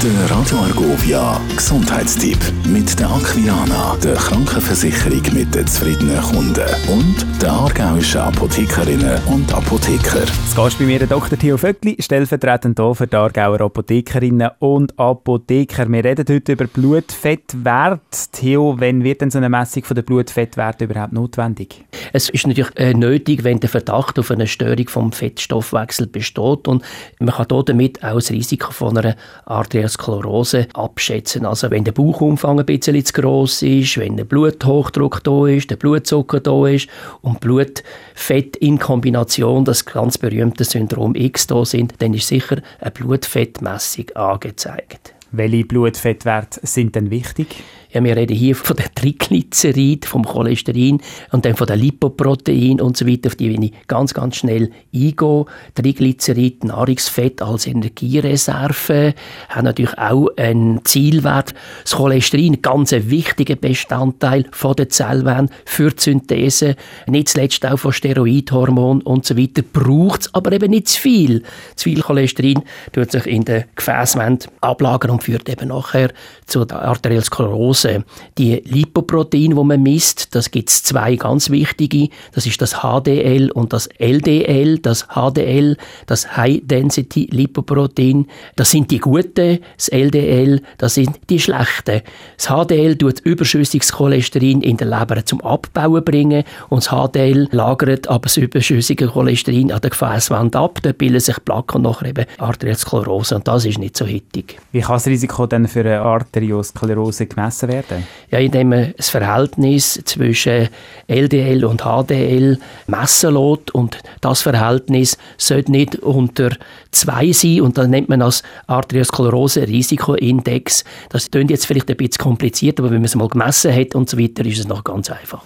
Der Radio Argovia Gesundheitstipp mit der Aquilana, der Krankenversicherung mit den zufriedenen Kunden und der aargauischen Apothekerinnen und Apotheker. Das Gast bei mir der Dr. Theo Vöckli, stellvertretend hier für die Aargauer Apothekerinnen und Apotheker. Wir reden heute über Blutfettwert. Theo, wann wird denn so eine Messung von der Blutfettwert überhaupt notwendig? Es ist natürlich äh, nötig, wenn der Verdacht auf eine Störung vom Fettstoffwechsel besteht und man kann damit auch das Risiko von einer Arteriosklerose abschätzen. Also wenn der Bauchumfang ein bisschen zu gross ist, wenn der Bluthochdruck da ist, der Blutzucker da ist und Blutfett in Kombination, das ganz berühmte Syndrom X da sind, dann ist sicher eine Blutfettmessung angezeigt. Welche Blutfettwerte sind denn wichtig? Ja, wir reden hier von der Triglycerid, vom Cholesterin und dann von der Lipoprotein und so weiter, auf die will ich ganz, ganz schnell eingehen. Triglycerid, Nahrungsfett als Energiereserve, haben natürlich auch einen Zielwert. Das Cholesterin, ganz ein wichtiger Bestandteil von der Zellwand für die Synthese, nicht zuletzt auch von Steroidhormonen und so weiter, braucht es aber eben nicht zu viel. Zu viel Cholesterin tut sich in der Gefäßwand ablagern und führt eben nachher zu der Arteriosklerose Glucose. Die Lipoproteine, die man misst, das gibt es zwei ganz wichtige. Das ist das HDL und das LDL. Das HDL, das High Density Lipoprotein, das sind die guten. Das LDL, das sind die schlechten. Das HDL tut überschüssiges Cholesterin in der Leber zum Abbauen bringen und das HDL lagert aber das überschüssige Cholesterin an der Gefäßwand ab. Da bilden sich Plaque und nachher eben Arteriosklerose und das ist nicht so hittig. Wie kann das Risiko denn für eine Arteriosklerose gemessen werden? Ja, indem man das Verhältnis zwischen LDL und HDL messen lässt und das Verhältnis sollte nicht unter zwei sein und dann nennt man das Arteriosklerose-Risikoindex. Das klingt jetzt vielleicht ein bisschen kompliziert, aber wenn man es mal gemessen hat und so weiter, ist es noch ganz einfach.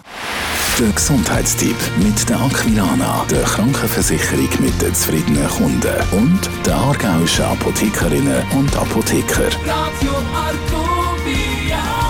Der Gesundheitstipp mit der Aquilana, der Krankenversicherung mit den zufriedenen Kunden und der aargauischen Apothekerinnen und Apotheker. Radio Argovia.